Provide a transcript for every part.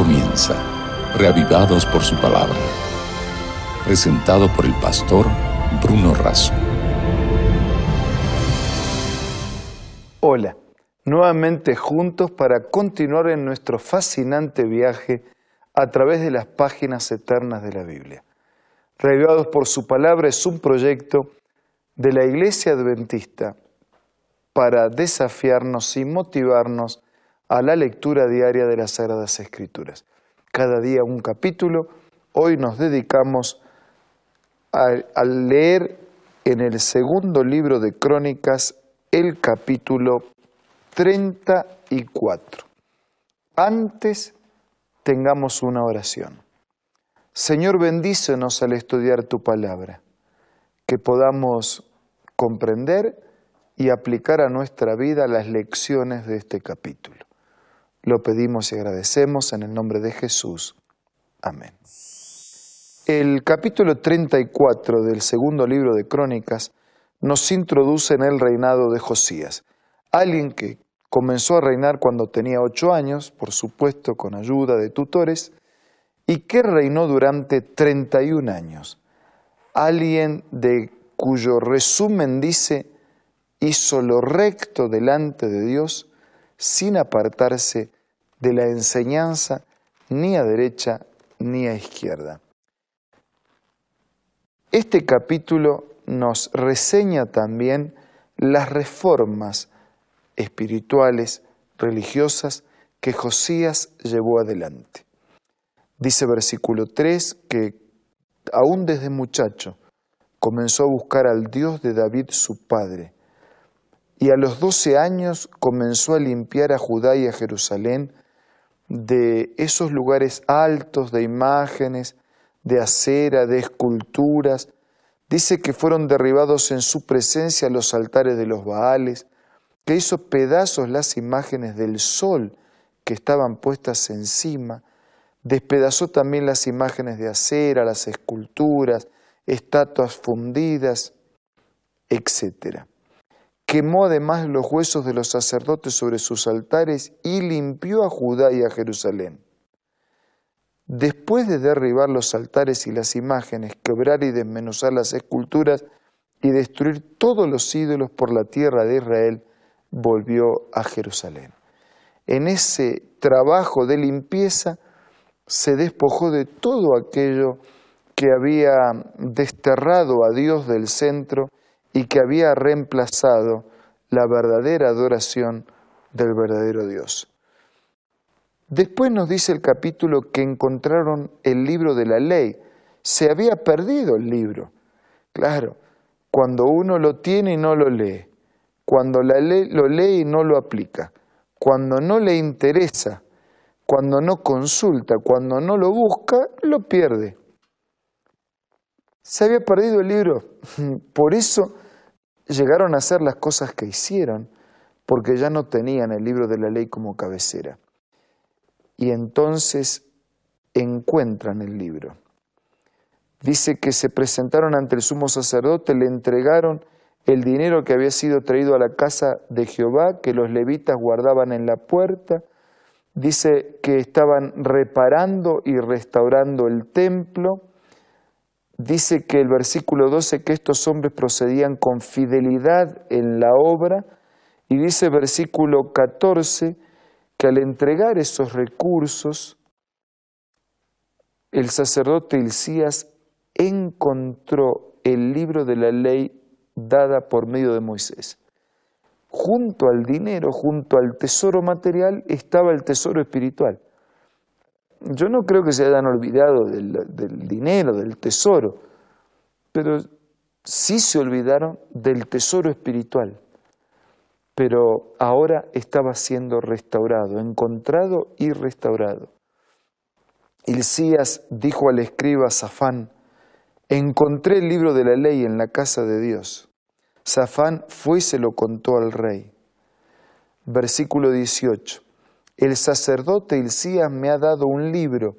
comienza, reavivados por su palabra. Presentado por el pastor Bruno Razo. Hola, nuevamente juntos para continuar en nuestro fascinante viaje a través de las páginas eternas de la Biblia. Reavivados por su palabra es un proyecto de la Iglesia Adventista para desafiarnos y motivarnos a la lectura diaria de las Sagradas Escrituras. Cada día un capítulo. Hoy nos dedicamos a, leer en el segundo libro de Crónicas el capítulo 34. Antes tengamos una oración. Señor, bendícenos al estudiar tu palabra, que podamos comprender y aplicar a nuestra vida las lecciones de este capítulo. Lo pedimos y agradecemos en el nombre de Jesús. Amén. El capítulo 34 del segundo libro de Crónicas nos introduce en el reinado de Josías, alguien que comenzó a reinar cuando tenía ocho años, por supuesto con ayuda de tutores, y que reinó durante 31 años. Alguien de cuyo resumen dice, hizo lo recto delante de Dios sin apartarse de la enseñanza ni a derecha ni a izquierda. Este capítulo nos reseña también las reformas espirituales, religiosas, que Josías llevó adelante. Dice versículo 3 que aún desde muchacho comenzó a buscar al Dios de David su padre, y a los doce años comenzó a limpiar a Judá y a Jerusalén de esos lugares altos de imágenes, de acera, de esculturas. Dice que fueron derribados en su presencia los altares de los Baales, que hizo pedazos las imágenes del sol que estaban puestas encima, despedazó también las imágenes de acera, las esculturas, estatuas fundidas, etc quemó además los huesos de los sacerdotes sobre sus altares y limpió a Judá y a Jerusalén. Después de derribar los altares y las imágenes, quebrar y desmenuzar las esculturas y destruir todos los ídolos por la tierra de Israel, volvió a Jerusalén. En ese trabajo de limpieza se despojó de todo aquello que había desterrado a Dios del centro y que había reemplazado la verdadera adoración del verdadero Dios. Después nos dice el capítulo que encontraron el libro de la ley. Se había perdido el libro. Claro, cuando uno lo tiene y no lo lee, cuando la ley, lo lee y no lo aplica, cuando no le interesa, cuando no consulta, cuando no lo busca, lo pierde. Se había perdido el libro. Por eso llegaron a hacer las cosas que hicieron, porque ya no tenían el libro de la ley como cabecera. Y entonces encuentran el libro. Dice que se presentaron ante el sumo sacerdote, le entregaron el dinero que había sido traído a la casa de Jehová, que los levitas guardaban en la puerta. Dice que estaban reparando y restaurando el templo dice que el versículo 12 que estos hombres procedían con fidelidad en la obra y dice versículo 14 que al entregar esos recursos el sacerdote Hilcías encontró el libro de la ley dada por medio de Moisés. Junto al dinero, junto al tesoro material, estaba el tesoro espiritual yo no creo que se hayan olvidado del, dinero, del tesoro, pero sí se olvidaron del tesoro espiritual. Pero ahora estaba siendo restaurado, encontrado y restaurado. Hilcías dijo al escriba Safán, encontré el libro de la ley en la casa de Dios. Safán fue y se lo contó al rey. Versículo 18 el sacerdote Hilcías me ha dado un libro.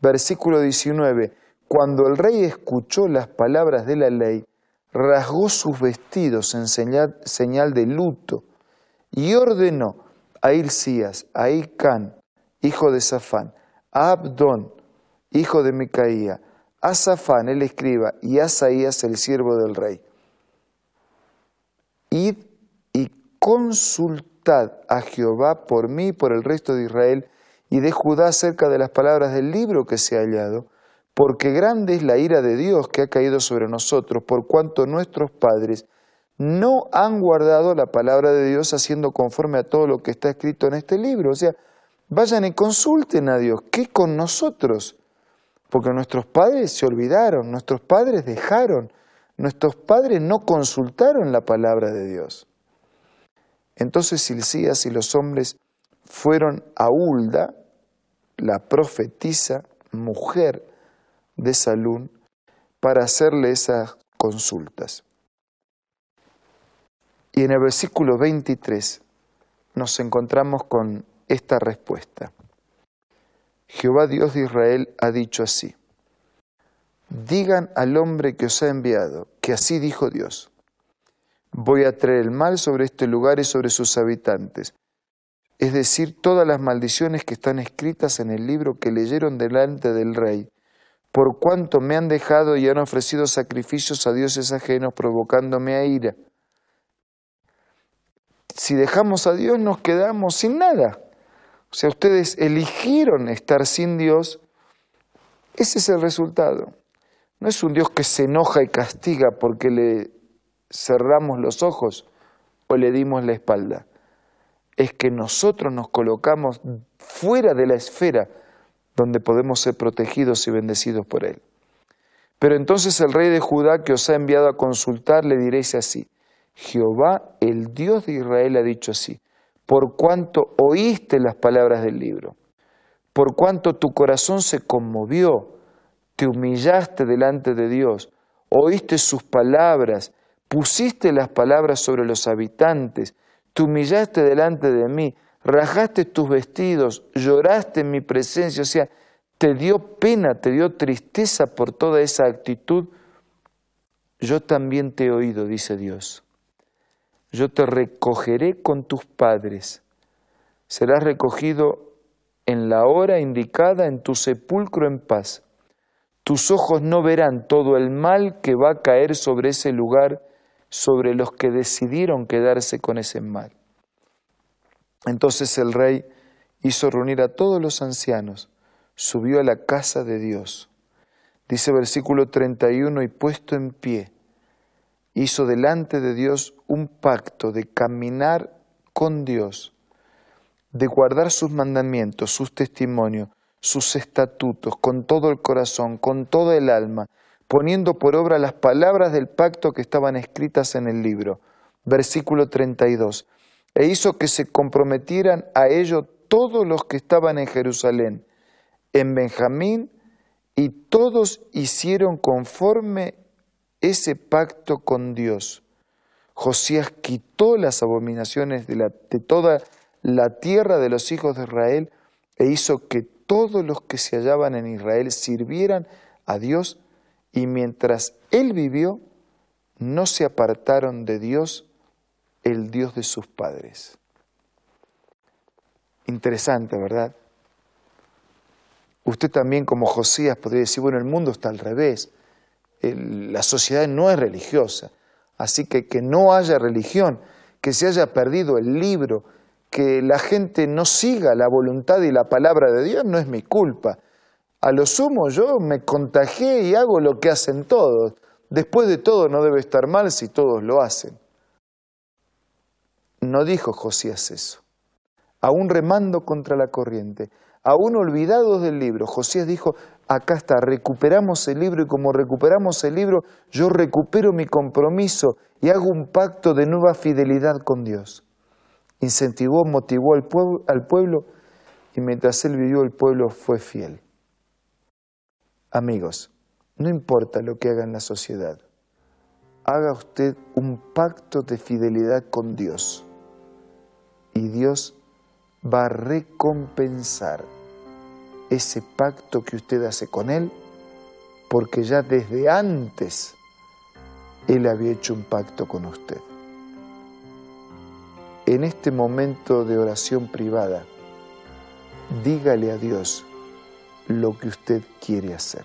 Versículo 19. Cuando el rey escuchó las palabras de la ley, rasgó sus vestidos en señal, de luto y ordenó a Hilcías, a Icán, hijo de Safán, a Abdón, hijo de Micaía, a Safán el escriba y a Saías el siervo del rey. Id y consultad a Jehová por mí y por el resto de Israel y de Judá acerca de las palabras del libro que se ha hallado, porque grande es la ira de Dios que ha caído sobre nosotros, por cuanto nuestros padres no han guardado la palabra de Dios haciendo conforme a todo lo que está escrito en este libro. O sea, vayan y consulten a Dios. ¿Qué con nosotros? Porque nuestros padres se olvidaron, nuestros padres dejaron, nuestros padres no consultaron la palabra de Dios. Entonces Silcías y los hombres fueron a Hulda, la profetisa, mujer de Salún, para hacerle esas consultas. Y en el versículo 23 nos encontramos con esta respuesta. Jehová Dios de Israel ha dicho así, digan al hombre que os ha enviado, que así dijo Dios, voy a traer el mal sobre este lugar y sobre sus habitantes, es decir, todas las maldiciones que están escritas en el libro que leyeron delante del rey, por cuanto me han dejado y han ofrecido sacrificios a dioses ajenos, provocándome a ira. Si dejamos a Dios nos quedamos sin nada. O sea, ustedes eligieron estar sin Dios, ese es el resultado. No es un Dios que se enoja y castiga porque le cerramos los ojos o le dimos la espalda. Es que nosotros nos colocamos fuera de la esfera donde podemos ser protegidos y bendecidos por Él. Pero entonces el rey de Judá que os ha enviado a consultar le diréis así, Jehová, el Dios de Israel, ha dicho así, por cuanto oíste las palabras del libro, por cuanto tu corazón se conmovió, te humillaste delante de Dios, oíste sus palabras, pusiste las palabras sobre los habitantes, te humillaste delante de mí, rajaste tus vestidos, lloraste en mi presencia, o sea, te dio pena, te dio tristeza por toda esa actitud, yo también te he oído, dice Dios. Yo te recogeré con tus padres. Serás recogido en la hora indicada en tu sepulcro en paz. Tus ojos no verán todo el mal que va a caer sobre ese lugar sobre los que decidieron quedarse con ese mal. Entonces el rey hizo reunir a todos los ancianos, subió a la casa de Dios. Dice versículo 31, y puesto en pie, hizo delante de Dios un pacto de caminar con Dios, de guardar sus mandamientos, sus testimonios, sus estatutos, con todo el corazón, con toda el alma, poniendo por obra las palabras del pacto que estaban escritas en el libro. Versículo 32. E hizo que se comprometieran a ello todos los que estaban en Jerusalén, en Benjamín, y todos hicieron conforme ese pacto con Dios. Josías quitó las abominaciones de, de toda la tierra de los hijos de Israel e hizo que todos los que se hallaban en Israel sirvieran a Dios y mientras él vivió, no se apartaron de Dios, el Dios de sus padres. Interesante, ¿verdad? Usted también como Josías podría decir, bueno, el mundo está al revés, la sociedad no es religiosa, así que que no haya religión, que se haya perdido el libro, que la gente no siga la voluntad y la palabra de Dios, no es mi culpa. A lo sumo yo me contagié y hago lo que hacen todos. Después de todo no debe estar mal si todos lo hacen. No dijo Josías eso. Aún remando contra la corriente, aún olvidados del libro, Josías dijo, acá está, recuperamos el libro y como recuperamos el libro, yo recupero mi compromiso y hago un pacto de nueva fidelidad con Dios. Incentivó, motivó al pueblo, al pueblo y mientras él vivió el pueblo fue fiel. Amigos, no importa lo que haga en la sociedad, haga usted un pacto de fidelidad con Dios y Dios va a recompensar ese pacto que usted hace con Él porque ya desde antes Él había hecho un pacto con usted. En este momento de oración privada, dígale a Dios lo que usted quiere hacer.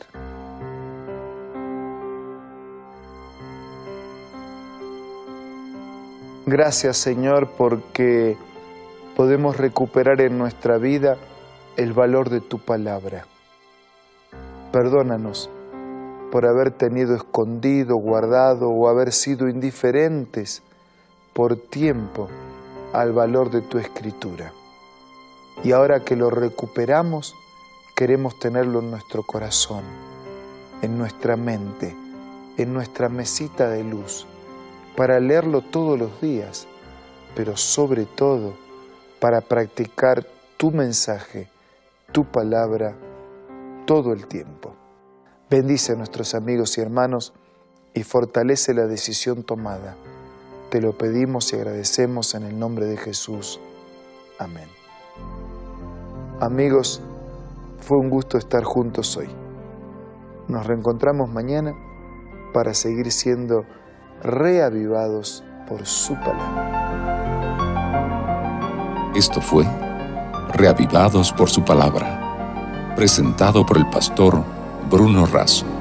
Gracias Señor porque podemos recuperar en nuestra vida el valor de tu palabra. Perdónanos por haber tenido escondido, guardado o haber sido indiferentes por tiempo al valor de tu escritura. Y ahora que lo recuperamos, queremos tenerlo en nuestro corazón, en nuestra mente, en nuestra mesita de luz, para leerlo todos los días, pero sobre todo para practicar tu mensaje, tu palabra, todo el tiempo. Bendice a nuestros amigos y hermanos y fortalece la decisión tomada. Te lo pedimos y agradecemos en el nombre de Jesús. Amén. Amigos, fue un gusto estar juntos hoy. Nos reencontramos mañana para seguir siendo reavivados por su palabra. Esto fue Reavivados por su palabra, presentado por el pastor Bruno Razo.